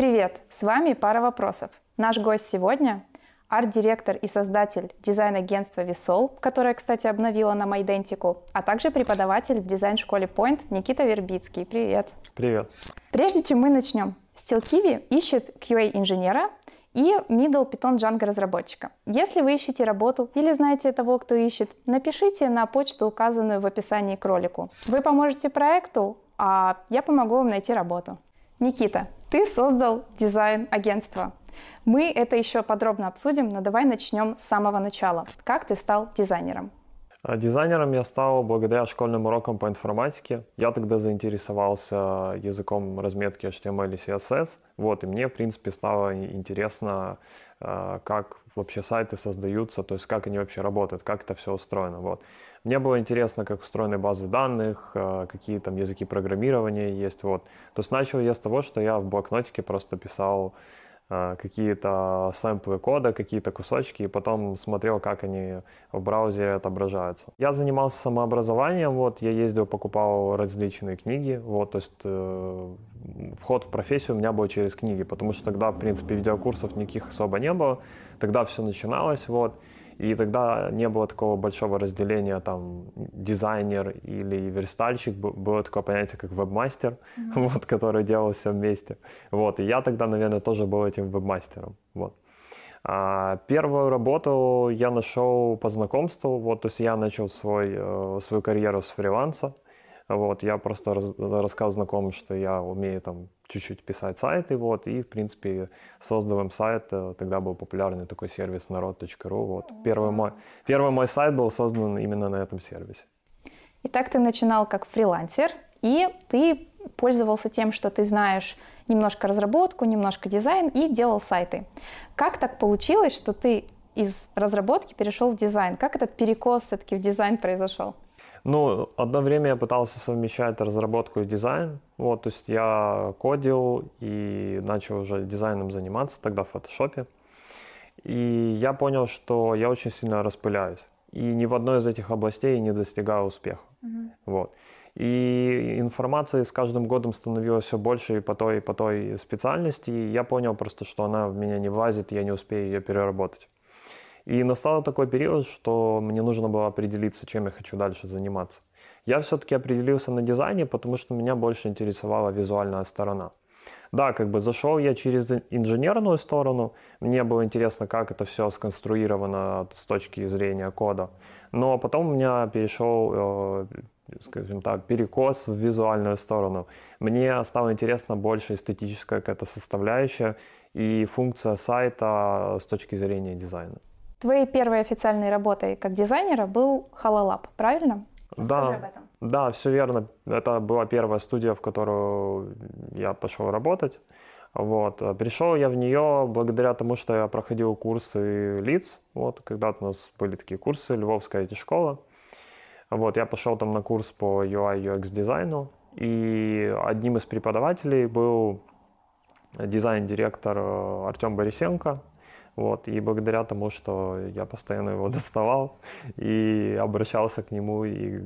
Привет, с вами «Пара вопросов». Наш гость сегодня – арт-директор и создатель дизайн-агентства «Висол», которое, кстати, обновила на Майдентику, а также преподаватель в дизайн-школе Point Никита Вербицкий. Привет. Привет. Прежде чем мы начнем, SteelKiwi ищет QA-инженера и Middle Python Django разработчика. Если вы ищете работу или знаете того, кто ищет, напишите на почту, указанную в описании к ролику. Вы поможете проекту, а я помогу вам найти работу. Никита, ты создал дизайн-агентство. Мы это еще подробно обсудим, но давай начнем с самого начала. Как ты стал дизайнером? А дизайнером я стал благодаря школьным урокам по информатике. Я тогда заинтересовался языком разметки HTML и CSS. Вот, и мне, в принципе, стало интересно, а, как вообще сайты создаются, то есть как они вообще работают, как это все устроено. Вот. Мне было интересно, как устроены базы данных, а, какие там языки программирования есть. Вот. То есть начал я с того, что я в блокнотике просто писал Э, какие-то сэмплы кода, какие-то кусочки, и потом смотрел, как они в браузере отображаются. Я занимался самообразованием, вот, я ездил, покупал различные книги, вот, то есть э, вход в профессию у меня был через книги, потому что тогда, в принципе, видеокурсов никаких особо не было, тогда все начиналось, вот, и тогда не было такого большого разделения, там, дизайнер или верстальщик. Было такое понятие, как вебмастер, mm-hmm. вот, который делал все вместе. Вот, и я тогда, наверное, тоже был этим вебмастером. Вот. А первую работу я нашел по знакомству. Вот, то есть я начал свой, э, свою карьеру с фриланса. Вот, я просто раз, рассказал знакомым, что я умею там чуть-чуть писать сайты, вот, и, в принципе, создал им сайт, э, тогда был популярный такой сервис народ.ру, вот. Первый мой, первый мой сайт был создан именно на этом сервисе. Итак, ты начинал как фрилансер, и ты пользовался тем, что ты знаешь немножко разработку, немножко дизайн и делал сайты. Как так получилось, что ты из разработки перешел в дизайн? Как этот перекос все-таки в дизайн произошел? Ну, одно время я пытался совмещать разработку и дизайн. Вот, то есть я кодил и начал уже дизайном заниматься тогда в фотошопе. И я понял, что я очень сильно распыляюсь. И ни в одной из этих областей не достигаю успеха. Mm-hmm. Вот. И информации с каждым годом становилось все больше и по той, и по той специальности. И я понял просто, что она в меня не влазит, я не успею ее переработать. И настал такой период, что мне нужно было определиться, чем я хочу дальше заниматься. Я все-таки определился на дизайне, потому что меня больше интересовала визуальная сторона. Да, как бы зашел я через инженерную сторону, мне было интересно, как это все сконструировано с точки зрения кода. Но потом у меня перешел, э, скажем так, перекос в визуальную сторону. Мне стало интересно больше эстетическая какая-то составляющая и функция сайта с точки зрения дизайна. Твоей первой официальной работой как дизайнера был Halo Lab, правильно? Да, об этом. да, все верно. Это была первая студия, в которую я пошел работать. Вот. Пришел я в нее благодаря тому, что я проходил курсы лиц. Вот, когда-то у нас были такие курсы, Львовская IT-школа. Вот, я пошел там на курс по UI UX дизайну. И одним из преподавателей был дизайн-директор Артем Борисенко. Вот, и благодаря тому, что я постоянно его доставал и обращался к нему и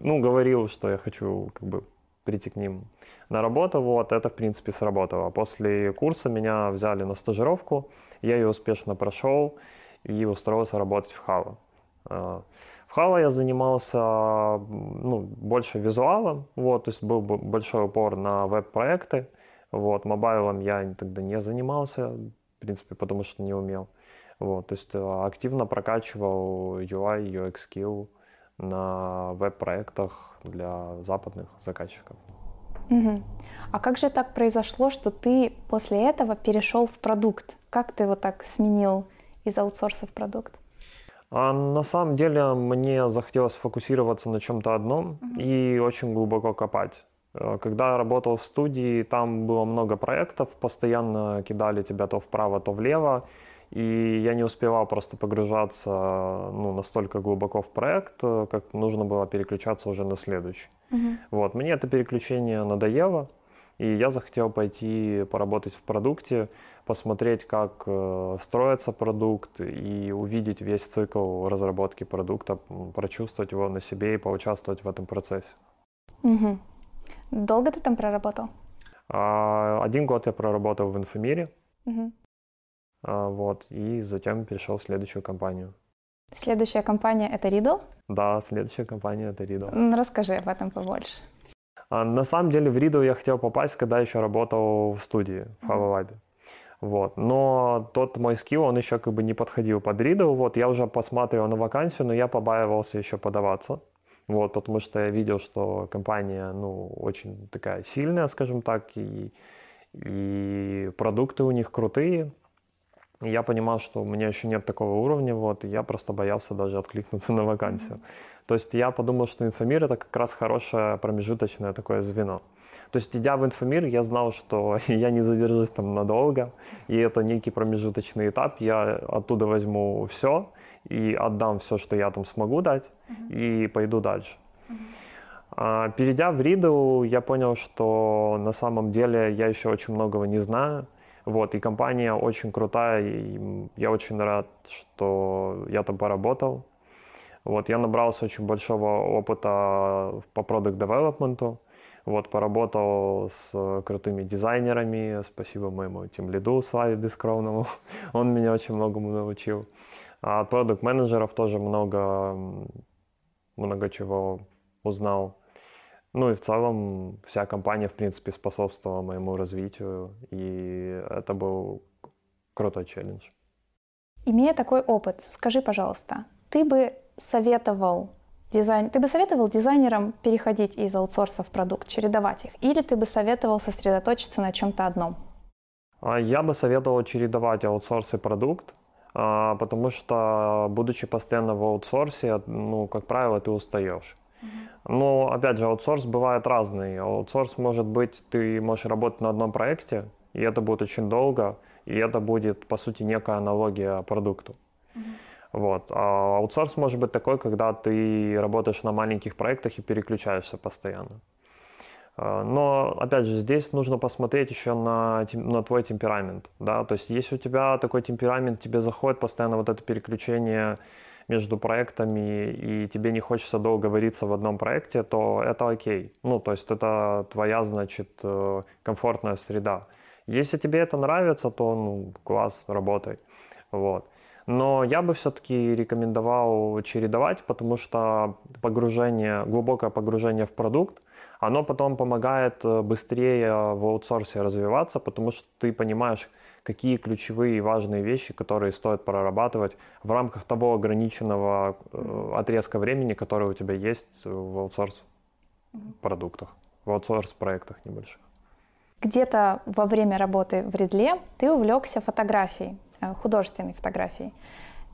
ну, говорил, что я хочу как бы прийти к ним на работу, вот, это, в принципе, сработало. После курса меня взяли на стажировку, я ее успешно прошел и устроился работать в Хава. А, в Хава я занимался ну, больше визуалом, вот, то есть был большой упор на веб-проекты, вот, мобайлом я тогда не занимался, в принципе, потому что не умел. Вот, то есть э, активно прокачивал UI, UX skill на веб-проектах для западных заказчиков. Угу. А как же так произошло, что ты после этого перешел в продукт? Как ты вот так сменил из аутсорса в продукт? А на самом деле мне захотелось фокусироваться на чем-то одном угу. и очень глубоко копать. Э, когда я работал в студии, там было много проектов, постоянно кидали тебя то вправо, то влево, и я не успевал просто погружаться ну, настолько глубоко в проект, э, как нужно было переключаться уже на следующий. Uh-huh. Вот. Мне это переключение надоело, и я захотел пойти поработать в продукте, посмотреть, как э, строится продукт и увидеть весь цикл разработки продукта, прочувствовать его на себе и поучаствовать в этом процессе. Угу. Долго ты там проработал? А, один год я проработал в инфомире. Угу. Вот, и затем перешел в следующую компанию. Следующая компания — это Riddle? Да, следующая компания — это Riddle. Расскажи об этом побольше. А, на самом деле в Riddle я хотел попасть, когда еще работал в студии, в Lab. Вот. Но тот мой скилл, он еще как бы не подходил под Riddle. Вот. Я уже посматривал на вакансию, но я побаивался еще подаваться. Вот, потому что я видел, что компания, ну, очень такая сильная, скажем так, и, и продукты у них крутые. И я понимал, что у меня еще нет такого уровня, вот, и я просто боялся даже откликнуться на вакансию. Mm-hmm. То есть я подумал, что инфомир это как раз хорошее промежуточное такое звено. То есть, идя в инфомир, я знал, что я не задержусь там надолго, и это некий промежуточный этап. Я оттуда возьму все и отдам все, что я там смогу дать, mm-hmm. и пойду дальше. А, перейдя в Riddle, я понял, что на самом деле я еще очень многого не знаю. Вот, и компания очень крутая, и я очень рад, что я там поработал. Вот, я набрался очень большого опыта по продукт девелопменту. Вот, поработал с крутыми дизайнерами. Спасибо моему тем лиду Славе Бескровному. Он меня очень многому научил. А от продукт менеджеров тоже много, много чего узнал. Ну и в целом вся компания, в принципе, способствовала моему развитию, и это был крутой челлендж. Имея такой опыт, скажи, пожалуйста, ты бы советовал дизайн, ты бы советовал дизайнерам переходить из аутсорса в продукт, чередовать их, или ты бы советовал сосредоточиться на чем-то одном? А я бы советовал чередовать аутсорс и продукт, потому что, будучи постоянно в аутсорсе, ну, как правило, ты устаешь. Но, опять же, аутсорс бывает разный. Аутсорс может быть, ты можешь работать на одном проекте, и это будет очень долго, и это будет, по сути, некая аналогия продукту. Вот. А аутсорс может быть такой, когда ты работаешь на маленьких проектах и переключаешься постоянно. А, но, опять же, здесь нужно посмотреть еще на, на твой темперамент. Да? То есть, если у тебя такой темперамент, тебе заходит постоянно вот это переключение между проектами, и тебе не хочется долго вариться в одном проекте, то это окей. Ну, то есть это твоя, значит, э, комфортная среда. Если тебе это нравится, то, ну, класс, работай. Вот. Но я бы все-таки рекомендовал чередовать, потому что погружение, глубокое погружение в продукт, оно потом помогает э, быстрее в аутсорсе развиваться, потому что ты понимаешь, какие ключевые и важные вещи, которые стоит прорабатывать в рамках того ограниченного э, отрезка времени, который у тебя есть в аутсорс продуктах, в аутсорс проектах небольших. Где-то во время работы в Редле ты увлекся фотографией, э, художественной фотографией.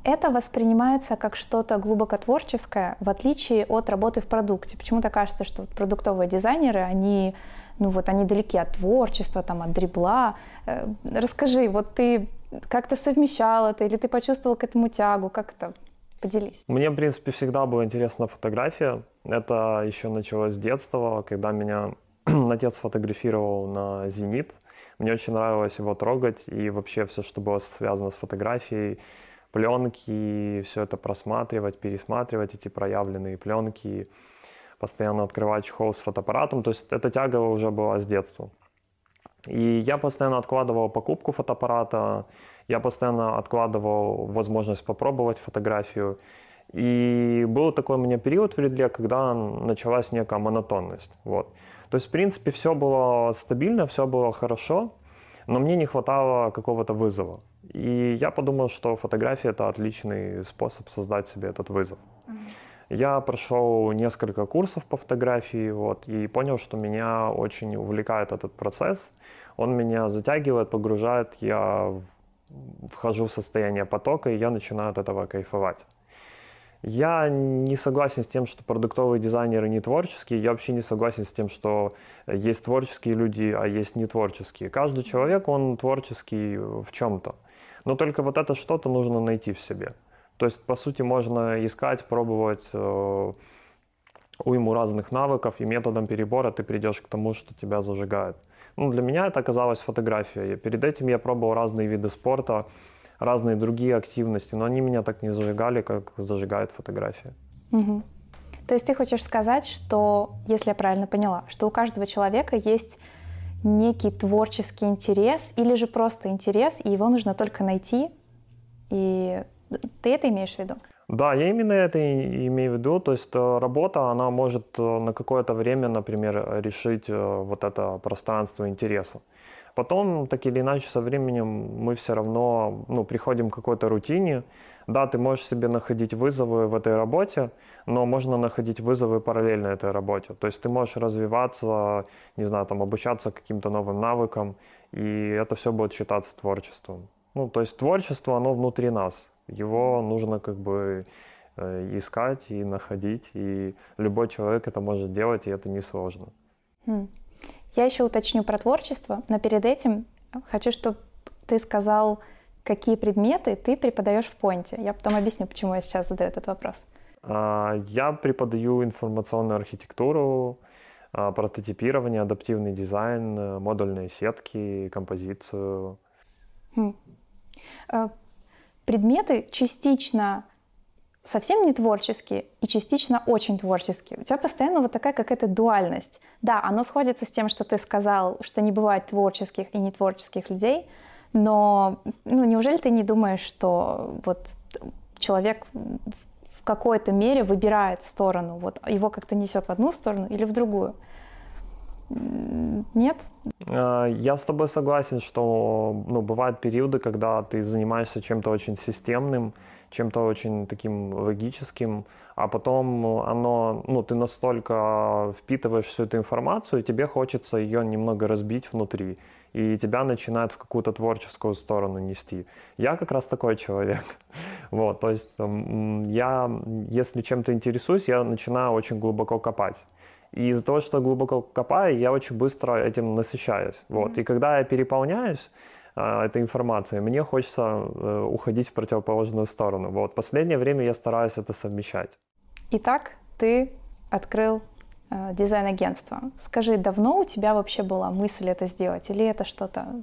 Это воспринимается как что-то глубоко творческое, в отличие от работы в продукте. Почему-то кажется, что продуктовые дизайнеры, они ну вот они далеки от творчества, там, от дребла. Э, расскажи, вот ты как-то совмещал это, или ты почувствовал к этому тягу, как это? Поделись. Мне, в принципе, всегда была интересна фотография. Это еще началось с детства, когда меня отец фотографировал на «Зенит». Мне очень нравилось его трогать, и вообще все, что было связано с фотографией, пленки, все это просматривать, пересматривать эти проявленные пленки, постоянно открывать чехол с фотоаппаратом. То есть эта тяга уже была с детства. И я постоянно откладывал покупку фотоаппарата, я постоянно откладывал возможность попробовать фотографию. И был такой у меня период в Редле, когда началась некая монотонность. Вот. То есть, в принципе, все было стабильно, все было хорошо, но мне не хватало какого-то вызова. И я подумал, что фотография — это отличный способ создать себе этот вызов. Я прошел несколько курсов по фотографии вот, и понял, что меня очень увлекает этот процесс. Он меня затягивает, погружает, я вхожу в состояние потока, и я начинаю от этого кайфовать. Я не согласен с тем, что продуктовые дизайнеры не творческие. Я вообще не согласен с тем, что есть творческие люди, а есть не творческие. Каждый человек, он творческий в чем-то. Но только вот это что-то нужно найти в себе. То есть, по сути, можно искать, пробовать э, уйму разных навыков, и методом перебора ты придешь к тому, что тебя зажигает. Ну, для меня это оказалась фотография. перед этим я пробовал разные виды спорта, разные другие активности, но они меня так не зажигали, как зажигает фотография. Угу. То есть ты хочешь сказать, что, если я правильно поняла, что у каждого человека есть некий творческий интерес или же просто интерес, и его нужно только найти? И ты это имеешь в виду? Да, я именно это и имею в виду. То есть э, работа, она может э, на какое-то время, например, решить э, вот это пространство интереса. Потом, так или иначе, со временем мы все равно ну, приходим к какой-то рутине. Да, ты можешь себе находить вызовы в этой работе, но можно находить вызовы параллельно этой работе. То есть ты можешь развиваться, не знаю, там, обучаться каким-то новым навыкам, и это все будет считаться творчеством. Ну, то есть творчество, оно внутри нас. Его нужно как бы э, искать и находить, и любой человек это может делать, и это несложно. Хм. Я еще уточню про творчество, но перед этим хочу, чтобы ты сказал, какие предметы ты преподаешь в Понте. Я потом объясню, почему я сейчас задаю этот вопрос. А, я преподаю информационную архитектуру, а, прототипирование, адаптивный дизайн, э, модульные сетки, композицию. Хм. А, предметы частично совсем не творческие и частично очень творческие. У тебя постоянно вот такая какая-то дуальность. Да, оно сходится с тем, что ты сказал, что не бывает творческих и нетворческих людей, но ну, неужели ты не думаешь, что вот человек в какой-то мере выбирает сторону, вот его как-то несет в одну сторону или в другую? Нет? А, я с тобой согласен, что ну, бывают периоды, когда ты занимаешься чем-то очень системным, чем-то очень таким логическим, а потом оно, ну, ты настолько впитываешь всю эту информацию, и тебе хочется ее немного разбить внутри, и тебя начинает в какую-то творческую сторону нести. Я как раз такой человек. Вот, то есть я, если чем-то интересуюсь, я начинаю очень глубоко копать. И из-за того, что глубоко копаю, я очень быстро этим насыщаюсь. Вот. Mm-hmm. И когда я переполняюсь а, этой информацией, мне хочется э, уходить в противоположную сторону. Вот. Последнее время я стараюсь это совмещать. Итак, ты открыл э, дизайн-агентство. Скажи, давно у тебя вообще была мысль это сделать? Или это что-то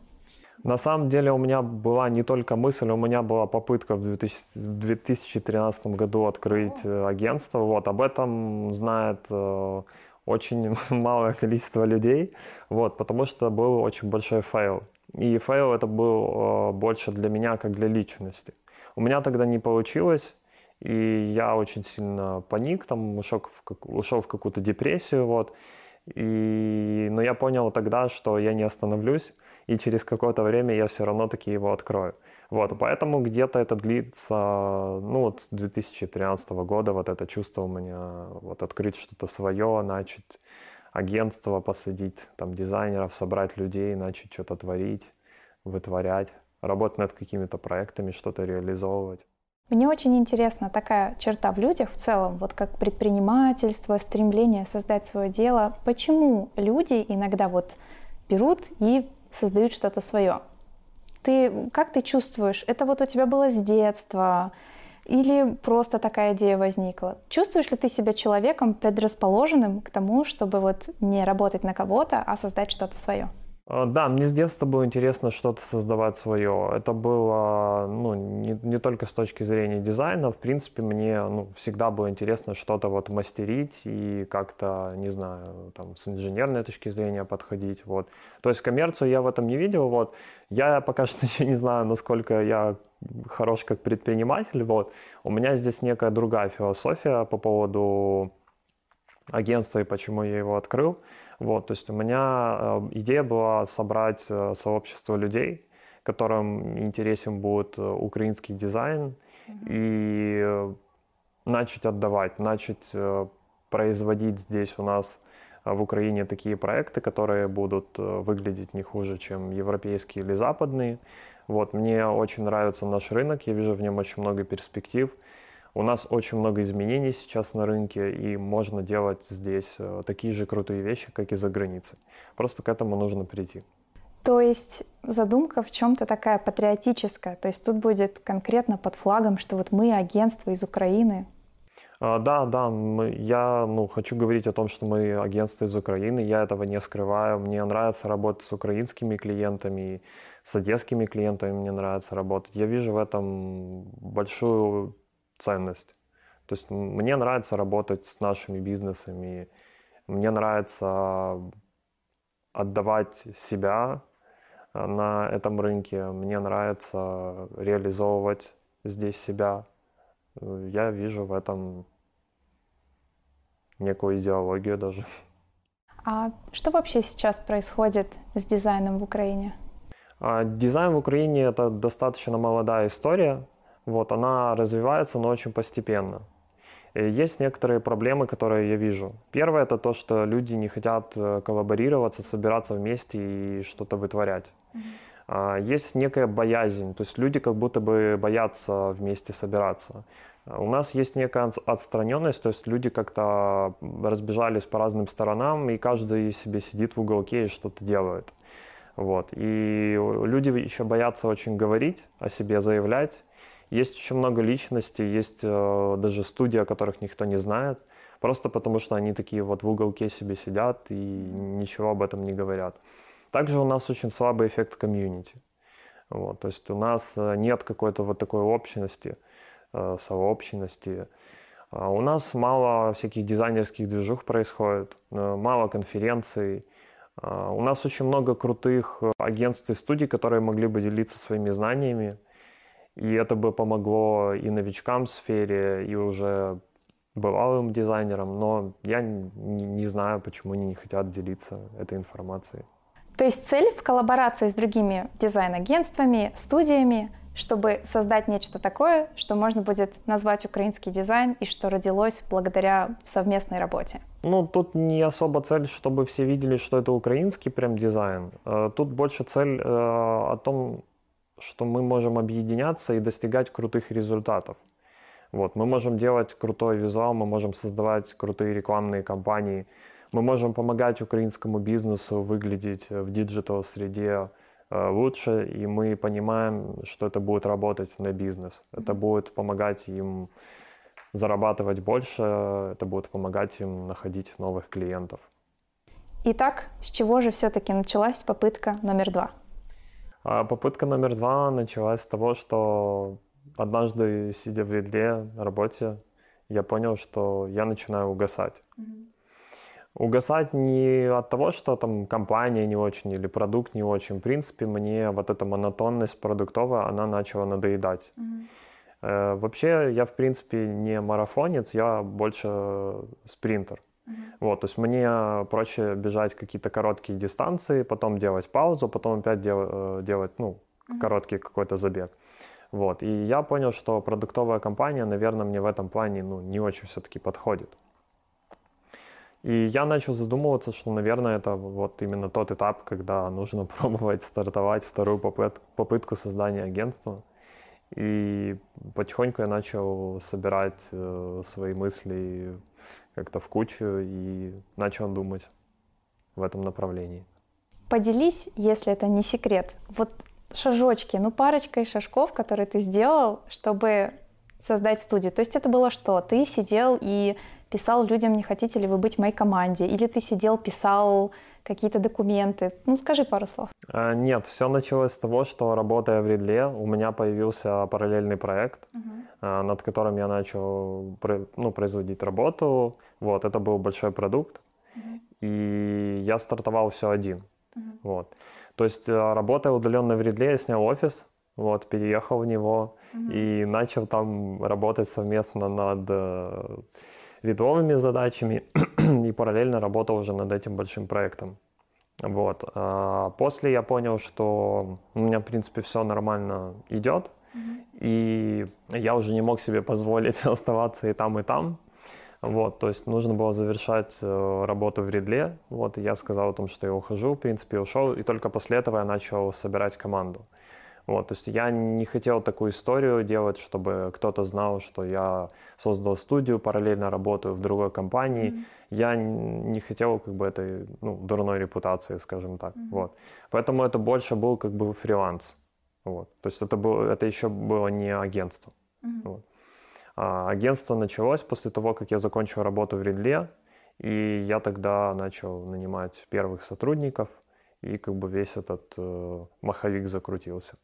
на самом деле у меня была не только мысль, у меня была попытка в 2013 году открыть э, агентство. Вот, об этом знает э, очень малое количество людей, вот, потому что был очень большой фейл. И фейл это был э, больше для меня, как для личности. У меня тогда не получилось, и я очень сильно поник, там, ушел в, ушел в какую-то депрессию, вот. И, но я понял тогда, что я не остановлюсь, и через какое-то время я все равно таки его открою. Вот, поэтому где-то это длится, ну вот с 2013 года вот это чувство у меня, вот открыть что-то свое, начать агентство посадить, там дизайнеров, собрать людей, начать что-то творить, вытворять, работать над какими-то проектами, что-то реализовывать. Мне очень интересна такая черта в людях в целом, вот как предпринимательство, стремление создать свое дело. Почему люди иногда вот берут и создают что-то свое? Ты, как ты чувствуешь, это вот у тебя было с детства, или просто такая идея возникла? Чувствуешь ли ты себя человеком предрасположенным к тому, чтобы вот не работать на кого-то, а создать что-то свое? А, да, мне с детства было интересно что-то создавать свое. Это было ну, не, не только с точки зрения дизайна, в принципе, мне ну, всегда было интересно что-то вот мастерить и как-то, не знаю, там, с инженерной точки зрения подходить. Вот. То есть коммерцию я в этом не видел. Вот. Я пока что еще не знаю, насколько я хорош как предприниматель. Вот. У меня здесь некая другая философия по поводу агентства и почему я его открыл. Вот, то есть у меня э, идея была собрать э, сообщество людей, которым интересен будет э, украинский дизайн, mm-hmm. и начать отдавать, начать производить здесь у нас в Украине такие проекты, которые будут выглядеть не хуже, чем европейские или западные. Вот, мне очень нравится наш рынок, я вижу в нем очень много перспектив. У нас очень много изменений сейчас на рынке, и можно делать здесь э, такие же крутые вещи, как и за границей. Просто к этому нужно прийти. То есть задумка в чем-то такая патриотическая. То есть тут будет конкретно под флагом, что вот мы агентство из Украины. А, да, да, я ну, хочу говорить о том, что мы агентство из Украины. Я этого не скрываю. Мне нравится работать с украинскими клиентами, с одесскими клиентами мне нравится работать. Я вижу в этом большую ценность. То есть мне нравится работать с нашими бизнесами, мне нравится отдавать себя э, на этом рынке. Мне нравится реализовывать здесь себя. Я вижу в этом некую идеологию даже. А что вообще сейчас происходит с дизайном в Украине? А, дизайн в Украине это достаточно молодая история. Вот, она развивается, но очень постепенно. И есть некоторые проблемы, которые я вижу. Первое это то, что люди не хотят э, коллаборироваться, собираться вместе и что-то вытворять. Mm-hmm. Есть некая боязнь, то есть люди как будто бы боятся вместе собираться. У нас есть некая отстраненность, то есть люди как-то разбежались по разным сторонам, и каждый себе сидит в уголке и что-то делает. Вот. И люди еще боятся очень говорить о себе, заявлять. Есть очень много личностей, есть э, даже студии, о которых никто не знает, просто потому что они такие вот в уголке себе сидят и ничего об этом не говорят. Также у нас очень слабый эффект комьюнити. Вот, то есть у нас э, нет какой-то вот такой общности, э, сообщности. А у нас мало всяких дизайнерских движух происходит, э, мало конференций, а, у нас очень много крутых э, агентств и студий, которые могли бы делиться своими знаниями. И это бы помогло и новичкам в сфере, и уже бывалым дизайнерам. Но я не знаю, почему они не хотят делиться этой информацией. То есть цель в коллаборации с другими дизайн-агентствами, студиями чтобы создать нечто такое, что можно будет назвать украинский дизайн и что родилось благодаря совместной работе? Ну, тут не особо цель, чтобы все видели, что это украинский прям дизайн. Э, тут больше цель э, о том, что мы можем объединяться и достигать крутых результатов. Вот, мы можем делать крутой визуал, мы можем создавать крутые рекламные кампании, мы можем помогать украинскому бизнесу выглядеть в digital среде, Э, лучше, и мы понимаем, что это будет работать на бизнес. Это будет помогать им зарабатывать больше, это будет помогать им находить новых клиентов. Итак, с чего же все-таки началась попытка номер два? А попытка номер два началась с того, что однажды, сидя в Редле на работе, я понял, что я начинаю угасать. Mm-hmm. Угасать не от того, что там компания не очень или продукт не очень. В принципе, мне вот эта монотонность продуктовая, она начала надоедать. Mm-hmm. Э, вообще, я, в принципе, не марафонец, я больше спринтер. Mm-hmm. Вот, то есть мне проще бежать какие-то короткие дистанции, потом делать паузу, потом опять дел, э, делать, ну, mm-hmm. короткий какой-то забег. Вот, и я понял, что продуктовая компания, наверное, мне в этом плане, ну, не очень все-таки подходит. И я начал задумываться, что, наверное, это вот именно тот этап, когда нужно пробовать стартовать вторую попыт- попытку создания агентства. И потихоньку я начал собирать э, свои мысли как-то в кучу и начал думать в этом направлении. Поделись, если это не секрет, вот шажочки, ну парочкой шажков, которые ты сделал, чтобы создать студию. То есть это было что? Ты сидел и писал людям, не хотите ли вы быть в моей команде, или ты сидел, писал какие-то документы. Ну, скажи пару слов. А, нет, все началось с того, что работая в Редле, у меня появился параллельный проект, uh-huh. над которым я начал ну, производить работу. Вот, это был большой продукт, uh-huh. и я стартовал все один. Uh-huh. Вот. То есть, а, работая удаленно в Редле, я снял офис, вот, переехал в него uh-huh. и начал там работать совместно над э, рядовыми задачами и параллельно работал уже над этим большим проектом. Вот. А после я понял, что у меня, в принципе, все нормально идет, mm-hmm. и я уже не мог себе позволить оставаться и там, и там. Вот, то есть нужно было завершать э, работу в Редле. Вот, и я сказал о том, что я ухожу, в принципе, ушел, и только после этого я начал собирать команду. Вот, то есть я не хотел такую историю делать, чтобы кто-то знал, что я создал студию, параллельно работаю в другой компании. Mm-hmm. Я не хотел как бы этой ну, дурной репутации, скажем так. Mm-hmm. Вот. Поэтому это больше был как бы фриланс. Вот. То есть это, был, это еще было не агентство. Mm-hmm. Вот. А агентство началось после того, как я закончил работу в Редле, и я тогда начал нанимать первых сотрудников, и как бы весь этот э, маховик закрутился.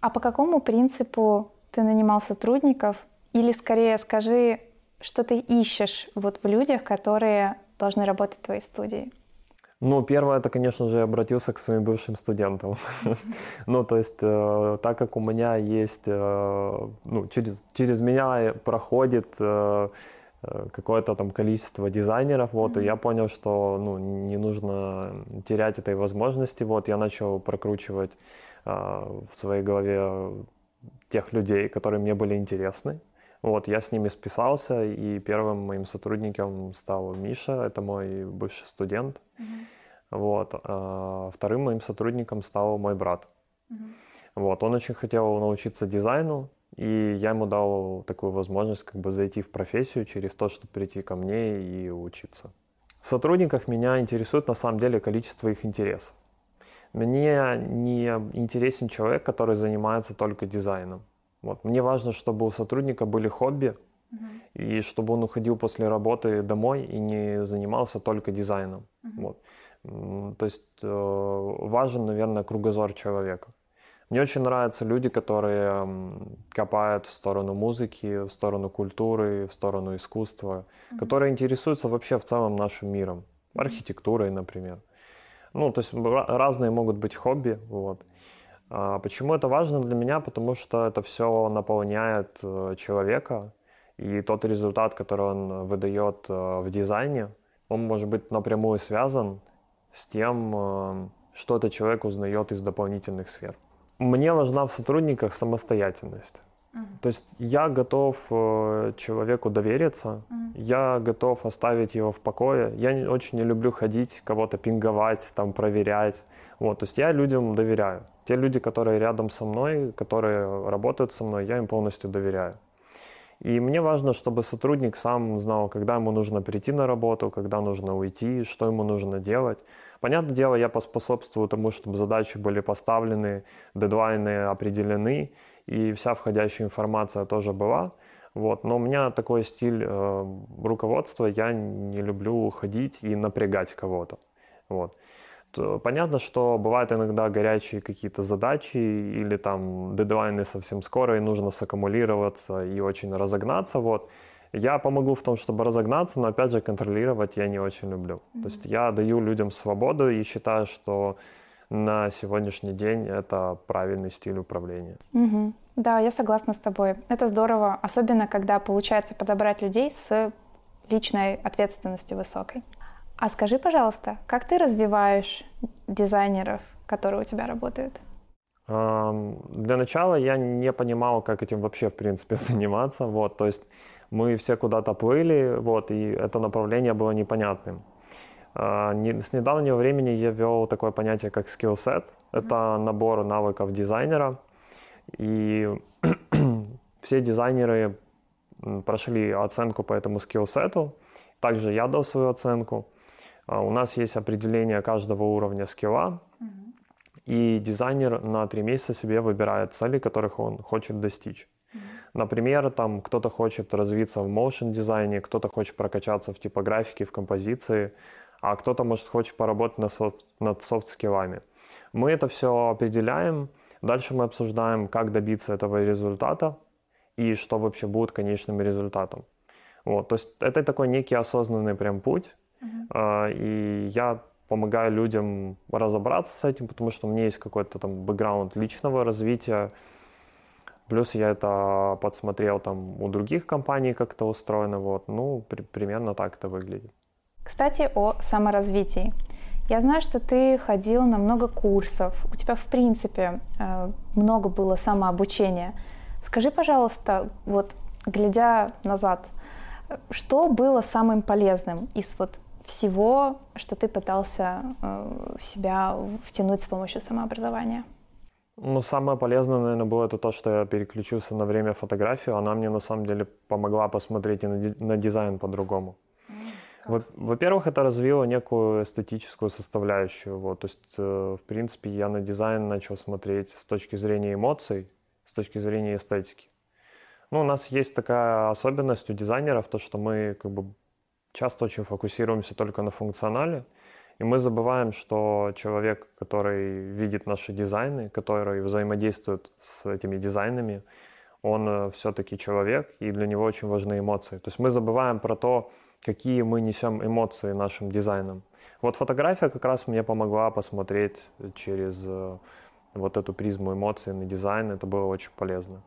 А по какому принципу ты нанимал сотрудников? Или скорее скажи, что ты ищешь вот в людях, которые должны работать в твоей студии? Ну, первое, это, конечно же, обратился к своим бывшим студентам. ну, то есть, э, так как у меня есть, э, ну, через, через меня проходит э, какое-то там количество дизайнеров, вот, mm-hmm. и я понял, что, ну, не нужно терять этой возможности, вот, я начал прокручивать в своей голове тех людей, которые мне были интересны, вот, я с ними списался, и первым моим сотрудником стал Миша, это мой бывший студент. Mm-hmm. Вот. А вторым моим сотрудником стал мой брат. Mm-hmm. Вот. Он очень хотел научиться дизайну, и я ему дал такую возможность как бы зайти в профессию через то, чтобы прийти ко мне и учиться. В сотрудниках меня интересует на самом деле количество их интересов. Мне не интересен человек, который занимается только дизайном. Вот. Мне важно, чтобы у сотрудника были хобби, uh-huh. и чтобы он уходил после работы домой и не занимался только дизайном. Uh-huh. Вот. То есть э, важен, наверное, кругозор человека. Мне очень нравятся люди, которые копают в сторону музыки, в сторону культуры, в сторону искусства, uh-huh. которые интересуются вообще в целом нашим миром, архитектурой, например. Ну, то есть разные могут быть хобби, вот. А почему это важно для меня? Потому что это все наполняет э, человека, и тот результат, который он выдает э, в дизайне, он может быть напрямую связан с тем, э, что этот человек узнает из дополнительных сфер. Мне важна в сотрудниках самостоятельность. То есть я готов человеку довериться, uh я готов оставить его в покое. Я очень не люблю ходить, кого-то пинговать, там проверять. Вот, то есть я людям доверяю. Те люди, которые рядом со мной, которые работают со мной, я им полностью доверяю. И мне важно, чтобы сотрудник сам знал, когда ему нужно прийти на работу, когда нужно уйти, что ему нужно делать. Понятное дело, я поспособствую тому, чтобы задачи были поставлены, дедлайны определены, и вся входящая информация тоже была. Вот. Но у меня такой стиль э, руководства, я не люблю ходить и напрягать кого-то. Вот. Понятно, что бывают иногда горячие какие-то задачи или там дедлайны совсем скоро, и нужно саккумулироваться и очень разогнаться. Вот. Я помогу в том, чтобы разогнаться, но опять же контролировать я не очень люблю. Mm-hmm. То есть я даю людям свободу и считаю, что на сегодняшний день это правильный стиль управления. Mm-hmm. Да, я согласна с тобой. Это здорово, особенно когда получается подобрать людей с личной ответственностью высокой. А скажи, пожалуйста, как ты развиваешь дизайнеров, которые у тебя работают? Для начала я не понимал, как этим вообще, в принципе, заниматься. Вот, то есть мы все куда-то плыли, вот, и это направление было непонятным. А, с недавнего времени я ввел такое понятие, как skill set. Это набор навыков дизайнера. И все дизайнеры прошли оценку по этому skill set. Также я дал свою оценку. А, у нас есть определение каждого уровня скилла, и дизайнер на три месяца себе выбирает цели, которых он хочет достичь. Например, там кто-то хочет развиться в motion дизайне, кто-то хочет прокачаться в типографике, в композиции, а кто-то, может, хочет поработать над, софт, над софт-скиллами. Мы это все определяем, дальше мы обсуждаем, как добиться этого результата и что вообще будет конечным результатом. Вот, то есть это такой некий осознанный прям путь, Uh-huh. И я помогаю людям разобраться с этим, потому что у меня есть какой-то там бэкграунд личного развития. Плюс я это подсмотрел там у других компаний, как это устроено. Вот. Ну, при, примерно так это выглядит. Кстати, о саморазвитии. Я знаю, что ты ходил на много курсов, у тебя, в принципе, э, много было самообучения. Скажи, пожалуйста, вот глядя назад, что было самым полезным из вот всего, что ты пытался э, в себя втянуть с помощью самообразования? Ну, самое полезное, наверное, было это то, что я переключился на время фотографию. Она мне, на самом деле, помогла посмотреть и на, на дизайн по-другому. Во-первых, это развило некую эстетическую составляющую. Вот. То есть, э, в принципе, я на дизайн начал смотреть с точки зрения эмоций, с точки зрения эстетики. Ну, у нас есть такая особенность у дизайнеров, то, что мы как бы часто очень фокусируемся только на функционале, и мы забываем, что человек, который видит наши дизайны, который взаимодействует с этими дизайнами, он э, все-таки человек, и для него очень важны эмоции. То есть мы забываем про то, какие мы несем эмоции нашим дизайном. Вот фотография как раз мне помогла посмотреть через э, вот эту призму эмоций на дизайн. Это было очень полезно.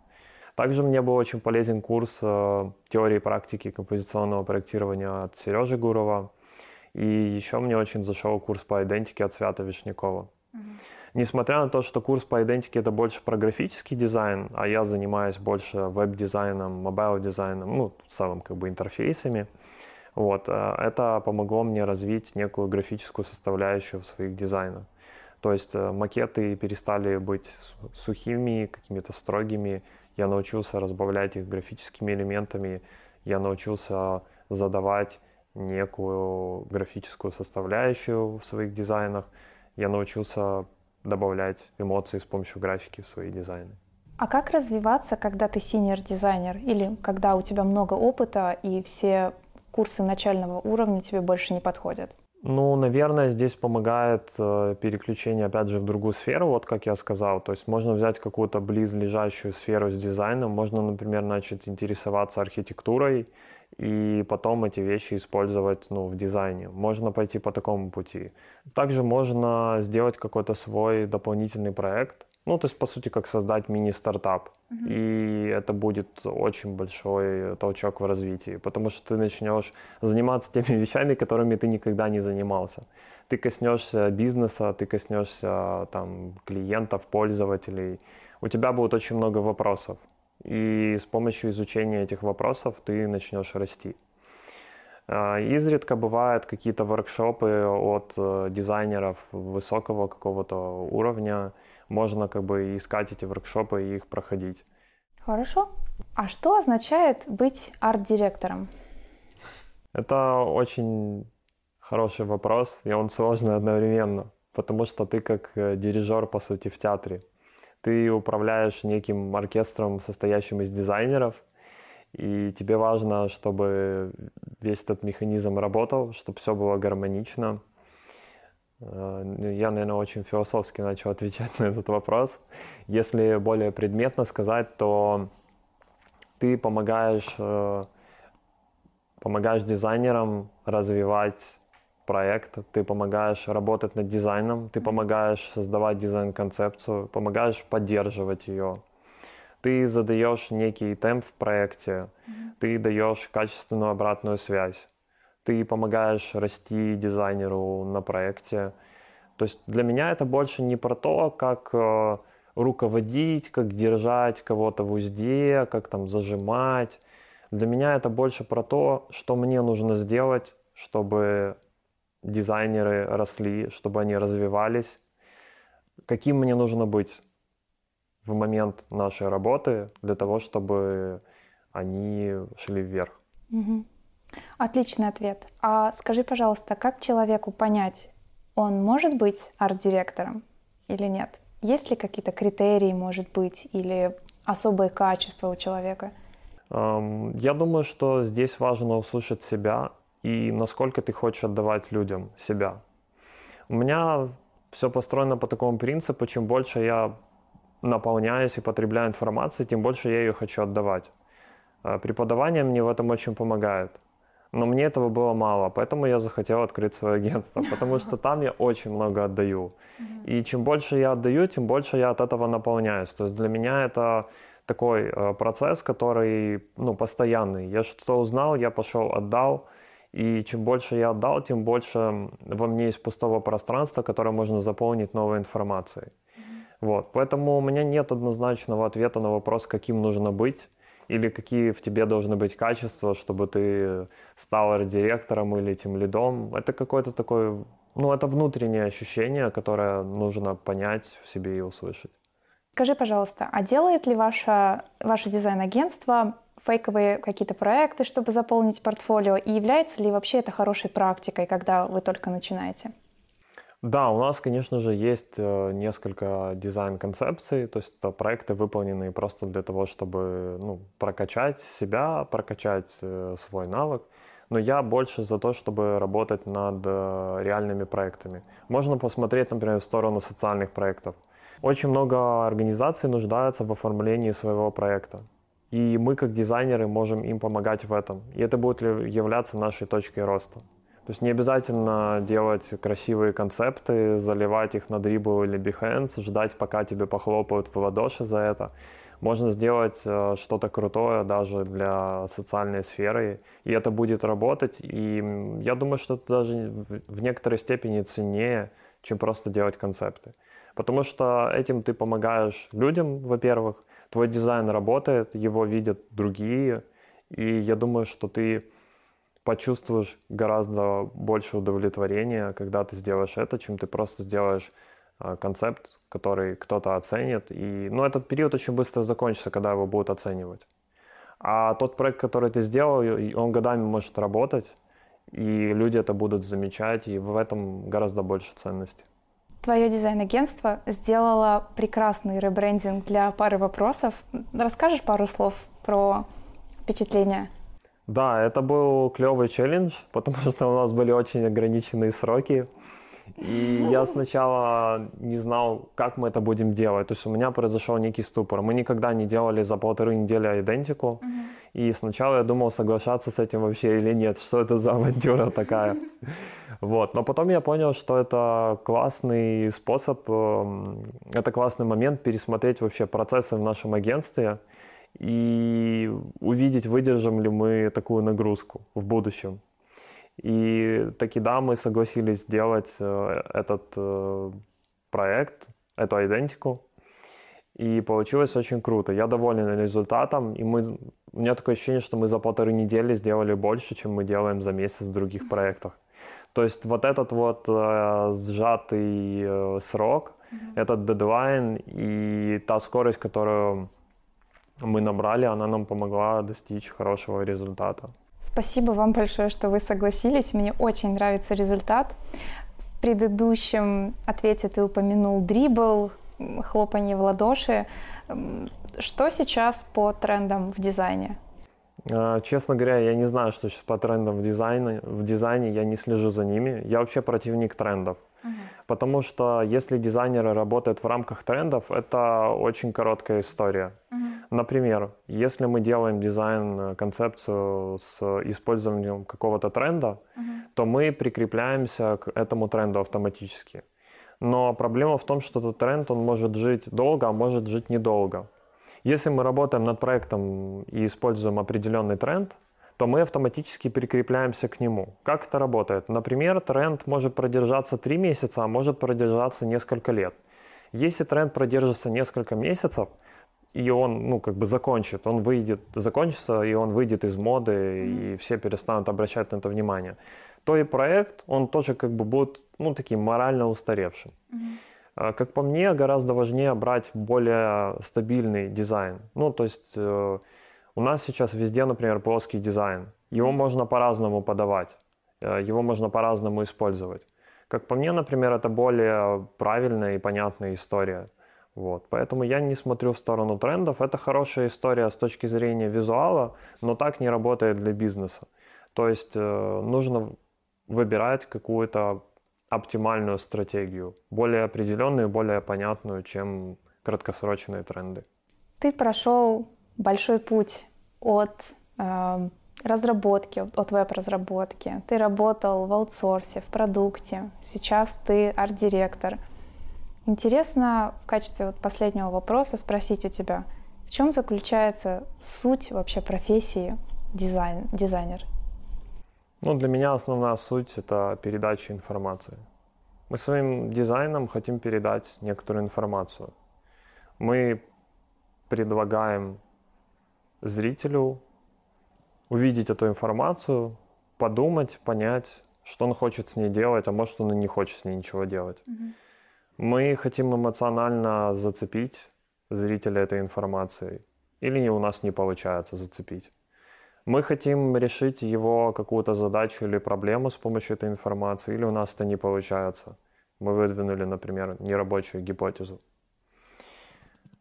Также мне был очень полезен курс э, теории и практики композиционного проектирования от Сережи Гурова. И еще мне очень зашел курс по идентике от Свята Вишнякова. Mm-hmm. Несмотря на то, что курс по идентике это больше про графический дизайн, а я занимаюсь больше веб-дизайном, mobile-дизайном, ну, в целом как бы интерфейсами, вот, э, это помогло мне развить некую графическую составляющую в своих дизайнах. То есть э, макеты перестали быть сухими, какими-то строгими. Я научился разбавлять их графическими элементами. Я научился задавать некую графическую составляющую в своих дизайнах. Я научился добавлять эмоции с помощью графики в свои дизайны. А как развиваться, когда ты синьор-дизайнер или когда у тебя много опыта и все курсы начального уровня тебе больше не подходят? Ну, наверное, здесь помогает э, переключение, опять же, в другую сферу, вот как я сказал. То есть можно взять какую-то близлежащую сферу с дизайном, можно, например, начать интересоваться архитектурой, и потом эти вещи использовать ну, в дизайне. Можно пойти по такому пути. Также можно сделать какой-то свой дополнительный проект, ну, то есть, по сути, как создать мини-стартап. Uh-huh. И это будет очень большой толчок в развитии, потому что ты начнешь заниматься теми вещами, которыми ты никогда не занимался. Ты коснешься бизнеса, ты коснешься там, клиентов, пользователей. У тебя будет очень много вопросов. И с помощью изучения этих вопросов ты начнешь расти. А, изредка бывают какие-то воркшопы от э, дизайнеров высокого какого-то уровня. Можно как бы искать эти воркшопы и их проходить. Хорошо. А что означает быть арт-директором? Это очень хороший вопрос, и он сложный одновременно, потому что ты как э, дирижер, по сути, в театре ты управляешь неким оркестром, состоящим из дизайнеров, и тебе важно, чтобы весь этот механизм работал, чтобы все было гармонично. Э, ну, я, наверное, очень философски начал отвечать на этот вопрос. Если более предметно сказать, то ты помогаешь, э, помогаешь дизайнерам развивать проект, ты помогаешь работать над дизайном, ты помогаешь создавать дизайн-концепцию, помогаешь поддерживать ее. Ты задаешь некий темп в проекте, mm-hmm. ты даешь качественную обратную связь, ты помогаешь расти дизайнеру на проекте. То есть для меня это больше не про то, как э, руководить, как держать кого-то в узде, как там зажимать. Для меня это больше про то, что мне нужно сделать, чтобы дизайнеры росли, чтобы они развивались. Каким мне нужно быть в момент нашей работы для того, чтобы они шли вверх? Угу. Отличный ответ. А скажи, пожалуйста, как человеку понять, он может быть арт-директором или нет? Есть ли какие-то критерии, может быть, или особые качества у человека? Я думаю, что здесь важно услышать себя и насколько ты хочешь отдавать людям себя. У меня все построено по такому принципу, чем больше я наполняюсь и потребляю информации, тем больше я ее хочу отдавать. А преподавание мне в этом очень помогает. Но мне этого было мало, поэтому я захотел открыть свое агентство, потому что там я очень много отдаю. И чем больше я отдаю, тем больше я от этого наполняюсь. То есть для меня это такой э, процесс, который ну, постоянный. Я что-то узнал, я пошел, отдал, и чем больше я отдал, тем больше во мне есть пустого пространства, которое можно заполнить новой информацией. Вот. Поэтому у меня нет однозначного ответа на вопрос, каким нужно быть или какие в тебе должны быть качества, чтобы ты стал арт-директором или тем лидом. Это какое-то такое, ну, это внутреннее ощущение, которое нужно понять в себе и услышать. Скажи, пожалуйста, а делает ли ваше, ваше дизайн-агентство фейковые какие-то проекты, чтобы заполнить портфолио? И является ли вообще это хорошей практикой, когда вы только начинаете? Да, у нас, конечно же, есть э, несколько дизайн-концепций, то есть это проекты, выполненные просто для того, чтобы ну, прокачать себя, прокачать э, свой навык. Но я больше за то, чтобы работать над э, реальными проектами. Можно посмотреть, например, в сторону социальных проектов. Очень много организаций нуждаются в оформлении своего проекта. И мы, как дизайнеры, можем им помогать в этом. И это будет являться нашей точкой роста. То есть не обязательно делать красивые концепты, заливать их на Dribble или Behance, ждать, пока тебе похлопают в ладоши за это. Можно сделать э, что-то крутое даже для социальной сферы, и это будет работать. И я думаю, что это даже в некоторой степени ценнее, чем просто делать концепты. Потому что этим ты помогаешь людям, во-первых, твой дизайн работает, его видят другие, и я думаю, что ты почувствуешь гораздо больше удовлетворения, когда ты сделаешь это, чем ты просто сделаешь а, концепт, который кто-то оценит. И, ну, этот период очень быстро закончится, когда его будут оценивать. А тот проект, который ты сделал, он годами может работать, и люди это будут замечать, и в этом гораздо больше ценности. Твое дизайн-агентство сделало прекрасный ребрендинг для пары вопросов. Расскажешь пару слов про впечатления? Да, это был клевый челлендж, потому что у нас были очень ограниченные сроки. И я сначала не знал, как мы это будем делать. То есть у меня произошел некий ступор. Мы никогда не делали за полторы недели идентику. И сначала я думал, соглашаться с этим вообще или нет, что это за авантюра такая. Вот. Но потом я понял, что это классный способ, эм, это классный момент пересмотреть вообще процессы в нашем агентстве и увидеть, выдержим ли мы такую нагрузку в будущем. И таки да, мы согласились сделать э, этот э, проект, эту идентику. И получилось очень круто. Я доволен результатом. И мы, у меня такое ощущение, что мы за полторы недели сделали больше, чем мы делаем за месяц в других проектах. То есть вот этот вот э, сжатый э, срок, mm-hmm. этот дедлайн и та скорость, которую мы набрали, она нам помогла достичь хорошего результата. Спасибо вам большое, что вы согласились. Мне очень нравится результат. В предыдущем ответе ты упомянул дрибл, хлопанье в ладоши. Что сейчас по трендам в дизайне? А, честно говоря, я не знаю, что сейчас по трендам в дизайне. В дизайне я не слежу за ними. Я вообще противник трендов. Uh-huh. Потому что если дизайнеры работают в рамках трендов, это очень короткая история. Uh-huh. Например, если мы делаем дизайн-концепцию э, с использованием какого-то тренда, uh-huh. то мы прикрепляемся к этому тренду автоматически. Но проблема в том, что этот тренд, он может жить долго, а может жить недолго. Если мы работаем над проектом и используем определенный тренд, то мы автоматически прикрепляемся к нему. Как это работает? Например, тренд может продержаться 3 месяца, а может продержаться несколько лет. Если тренд продержится несколько месяцев, и он, ну, как бы закончит, он выйдет, закончится, и он выйдет из моды, mm-hmm. и все перестанут обращать на это внимание, то и проект, он тоже как бы будет, ну, таким морально устаревшим. Mm-hmm. Как по мне, гораздо важнее брать более стабильный дизайн. Ну, то есть э, у нас сейчас везде, например, плоский дизайн. Его можно по-разному подавать, э, его можно по-разному использовать. Как по мне, например, это более правильная и понятная история. Вот. Поэтому я не смотрю в сторону трендов. Это хорошая история с точки зрения визуала, но так не работает для бизнеса. То есть э, нужно выбирать какую-то оптимальную стратегию, более определенную, более понятную, чем краткосрочные тренды. Ты прошел большой путь от э, разработки, от веб-разработки. Ты работал в аутсорсе, в продукте. Сейчас ты арт-директор. Интересно в качестве вот последнего вопроса спросить у тебя, в чем заключается суть вообще профессии дизайн, дизайнер? Ну, для меня основная суть — это передача информации. Мы своим дизайном хотим передать некоторую информацию. Мы предлагаем зрителю увидеть эту информацию, подумать, понять, что он хочет с ней делать, а может он и не хочет с ней ничего делать. Mm-hmm. Мы хотим эмоционально зацепить зрителя этой информацией, или у нас не получается зацепить. Мы хотим решить его какую-то задачу или проблему с помощью этой информации, или у нас это не получается. Мы выдвинули, например, нерабочую гипотезу.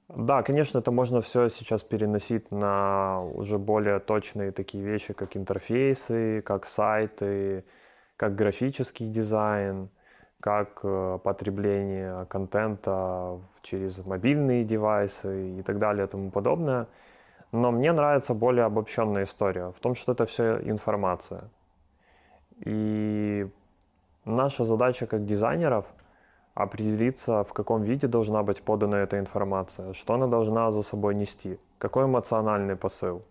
Да, конечно, это можно все сейчас переносить на уже более точные такие вещи, как интерфейсы, как сайты, как графический дизайн, как э, потребление контента через мобильные девайсы и так далее и тому подобное. Но мне нравится более обобщенная история в том, что это все информация. И наша задача как дизайнеров определиться, в каком виде должна быть подана эта информация, что она должна за собой нести, какой эмоциональный посыл.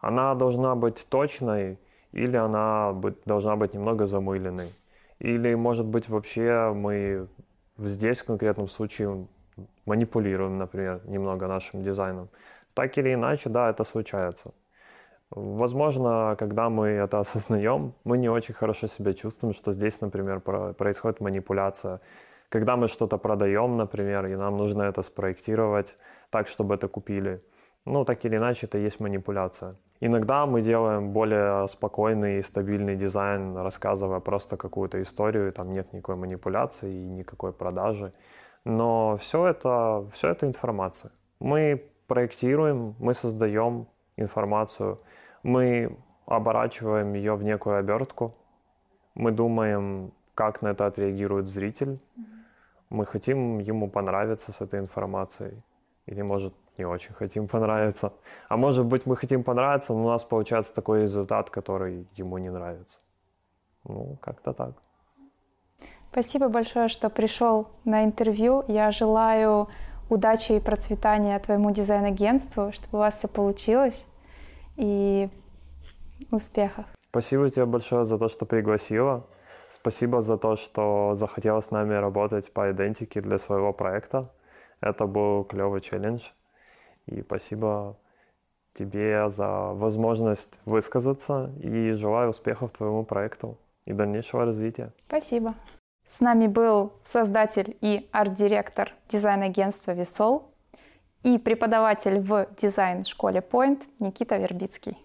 Она должна быть точной или она должна быть немного замыленной. Или, может быть, вообще мы здесь в конкретном случае манипулируем, например, немного нашим дизайном. Так или иначе, да, это случается. Возможно, когда мы это осознаем, мы не очень хорошо себя чувствуем, что здесь, например, происходит манипуляция. Когда мы что-то продаем, например, и нам нужно это спроектировать так, чтобы это купили. Ну, так или иначе, это есть манипуляция. Иногда мы делаем более спокойный и стабильный дизайн, рассказывая просто какую-то историю, там нет никакой манипуляции и никакой продажи. Но все это, все это информация. Мы проектируем, мы создаем информацию, мы оборачиваем ее в некую обертку, мы думаем, как на это отреагирует зритель, мы хотим ему понравиться с этой информацией. Или, может, не очень хотим понравиться. А может быть, мы хотим понравиться, но у нас получается такой результат, который ему не нравится. Ну, как-то так. Спасибо большое, что пришел на интервью. Я желаю удачи и процветания твоему дизайн-агентству, чтобы у вас все получилось. И успехов. Спасибо тебе большое за то, что пригласила. Спасибо за то, что захотела с нами работать по идентике для своего проекта. Это был клевый челлендж. И спасибо тебе за возможность высказаться и желаю успехов твоему проекту и дальнейшего развития. Спасибо. С нами был создатель и арт-директор дизайн-агентства «Висол» и преподаватель в дизайн-школе Point Никита Вербицкий.